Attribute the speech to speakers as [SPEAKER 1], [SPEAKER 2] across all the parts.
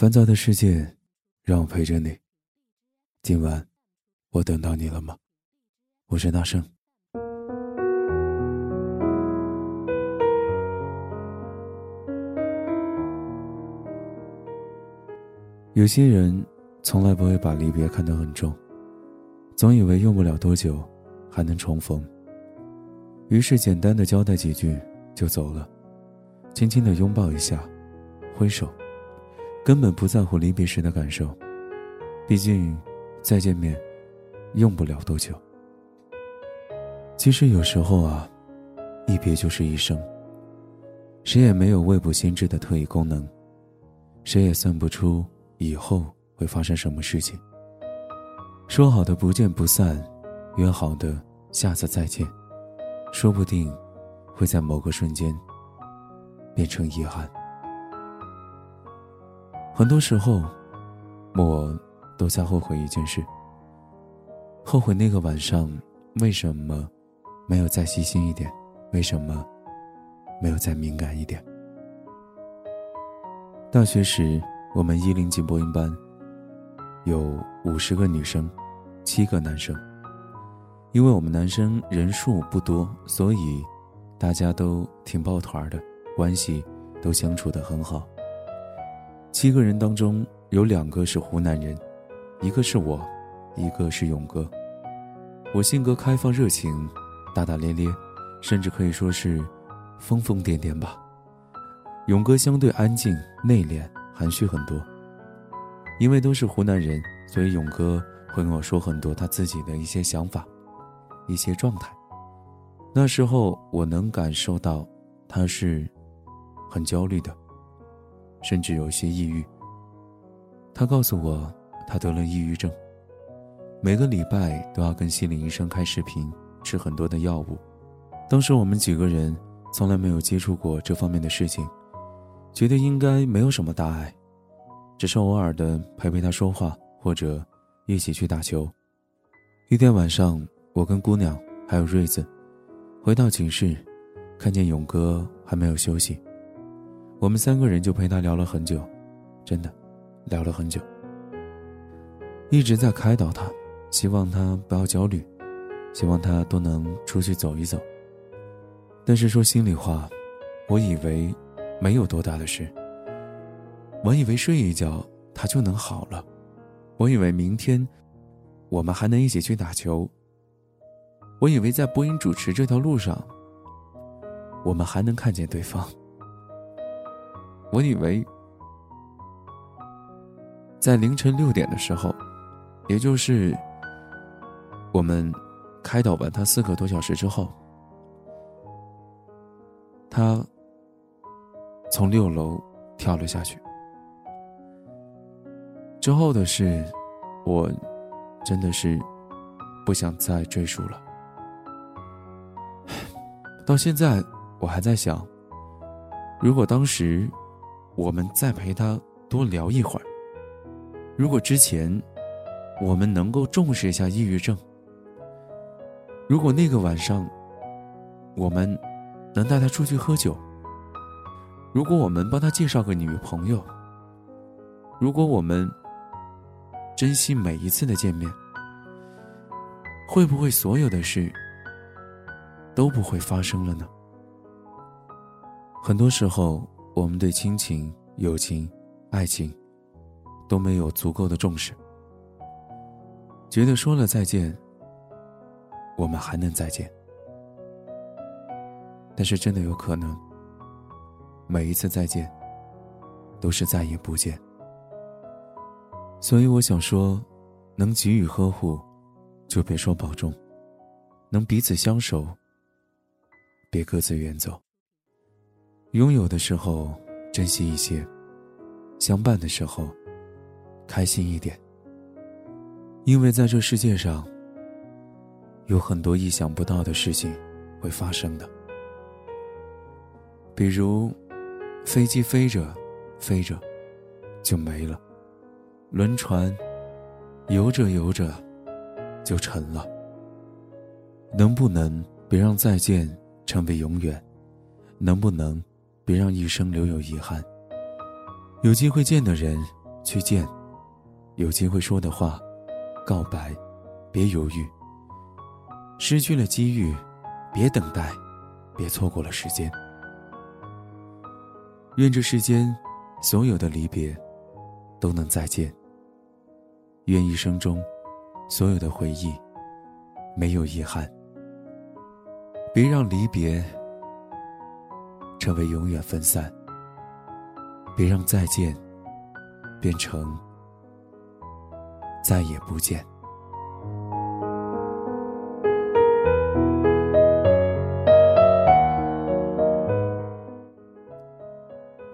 [SPEAKER 1] 烦躁的世界，让我陪着你。今晚，我等到你了吗？我是大圣。有些人从来不会把离别看得很重，总以为用不了多久还能重逢，于是简单的交代几句就走了，轻轻的拥抱一下，挥手。根本不在乎离别时的感受，毕竟再见面用不了多久。其实有时候啊，一别就是一生。谁也没有未卜先知的特异功能，谁也算不出以后会发生什么事情。说好的不见不散，约好的下次再见，说不定会在某个瞬间变成遗憾。很多时候，我都在后悔一件事。后悔那个晚上为什么没有再细心一点，为什么没有再敏感一点。大学时，我们一零级播音班有五十个女生，七个男生。因为我们男生人数不多，所以大家都挺抱团的，关系都相处得很好。七个人当中有两个是湖南人，一个是我，一个是勇哥。我性格开放热情，大大咧咧，甚至可以说是疯疯癫癫吧。勇哥相对安静内敛，含蓄很多。因为都是湖南人，所以勇哥会跟我说很多他自己的一些想法，一些状态。那时候我能感受到他是很焦虑的。甚至有些抑郁。他告诉我，他得了抑郁症，每个礼拜都要跟心理医生开视频，吃很多的药物。当时我们几个人从来没有接触过这方面的事情，觉得应该没有什么大碍，只是偶尔的陪陪他说话，或者一起去打球。一天晚上，我跟姑娘还有瑞子回到寝室，看见勇哥还没有休息。我们三个人就陪他聊了很久，真的，聊了很久。一直在开导他，希望他不要焦虑，希望他都能出去走一走。但是说心里话，我以为没有多大的事。我以为睡一觉他就能好了，我以为明天我们还能一起去打球。我以为在播音主持这条路上，我们还能看见对方。我以为，在凌晨六点的时候，也就是我们开导完他四个多小时之后，他从六楼跳了下去。之后的事，我真的是不想再赘述了。到现在，我还在想，如果当时。我们再陪他多聊一会儿。如果之前我们能够重视一下抑郁症，如果那个晚上我们能带他出去喝酒，如果我们帮他介绍个女朋友，如果我们珍惜每一次的见面，会不会所有的事都不会发生了呢？很多时候。我们对亲情、友情、爱情都没有足够的重视，觉得说了再见，我们还能再见。但是真的有可能，每一次再见都是再也不见。所以我想说，能给予呵护，就别说保重；能彼此相守，别各自远走。拥有的时候珍惜一些，相伴的时候开心一点。因为在这世界上，有很多意想不到的事情会发生的。比如，飞机飞着飞着就没了，轮船游着游着就沉了。能不能别让再见成为永远？能不能？别让一生留有遗憾。有机会见的人，去见，有机会说的话，告白，别犹豫。失去了机遇，别等待，别错过了时间。愿这世间所有的离别都能再见。愿一生中所有的回忆没有遗憾。别让离别成为永远分散。别让再见变成再也不见。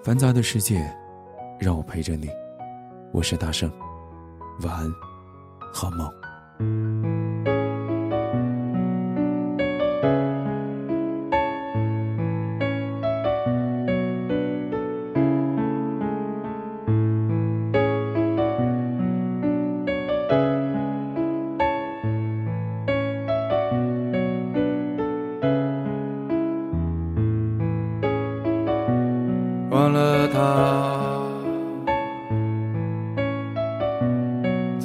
[SPEAKER 1] 繁杂的世界，让我陪着你。我是大圣，晚安，好梦。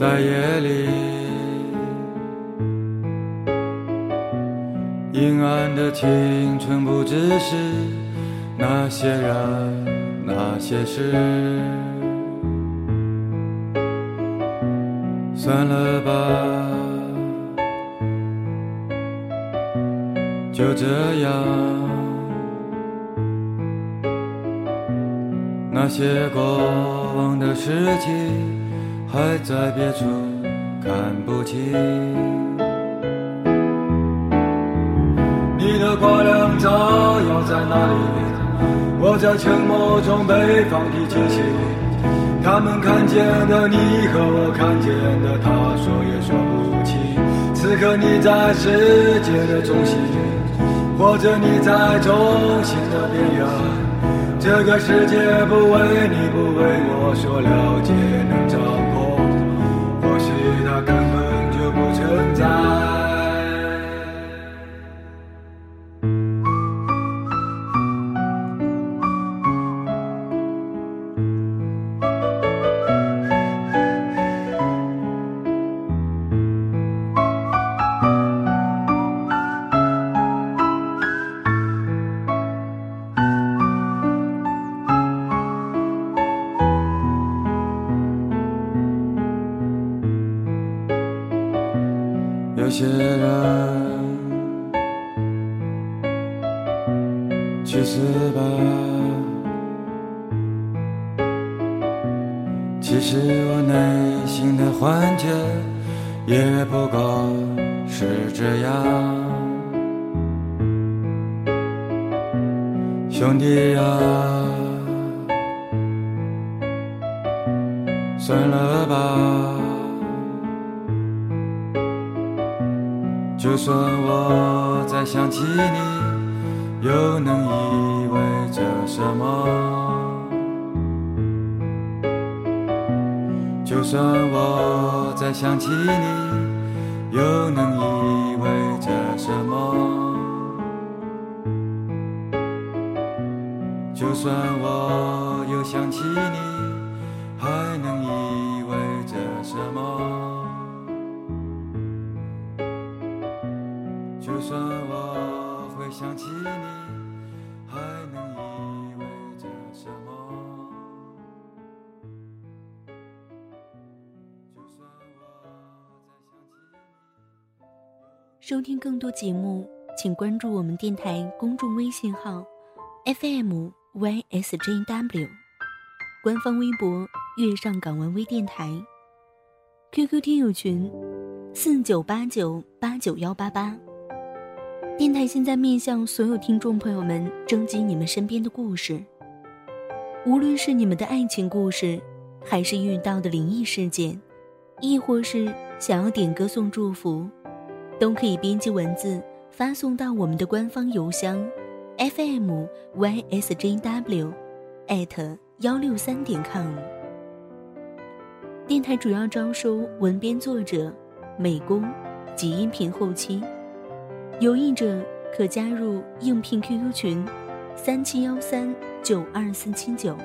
[SPEAKER 2] 在夜里阴暗的青春，不只是那些人那些事。算了吧，就这样。那些过往的事情，还在别处看不清。你的光亮照耀在哪里？我在沉默中被放低惊醒。他们看见的你和我看见的他，说也说不清。此刻你在世界的中心，或者你在中心的边缘。这个世界不为你，不为我所了解，去死吧，其实我内心的幻觉也不过是这样，兄弟啊，算了吧。就算我再想起你，又能意味着什么？就算我再想起你，又能意味着什么？就算我又想起你，想起你，还能意味着什么？就算我再想起你。
[SPEAKER 3] 收听更多节目，请关注我们电台公众微信号 FM YSJW，官方微博月上港湾微电台，QQ 听友群四九八九八九幺八八。电台现在面向所有听众朋友们征集你们身边的故事，无论是你们的爱情故事，还是遇到的灵异事件，亦或是想要点歌送祝福，都可以编辑文字发送到我们的官方邮箱 fm ysjw at 幺六三点 com。电台主要招收文编作者、美工及音频后期。有意者可加入应聘 QQ 群：三七幺三九二四七九。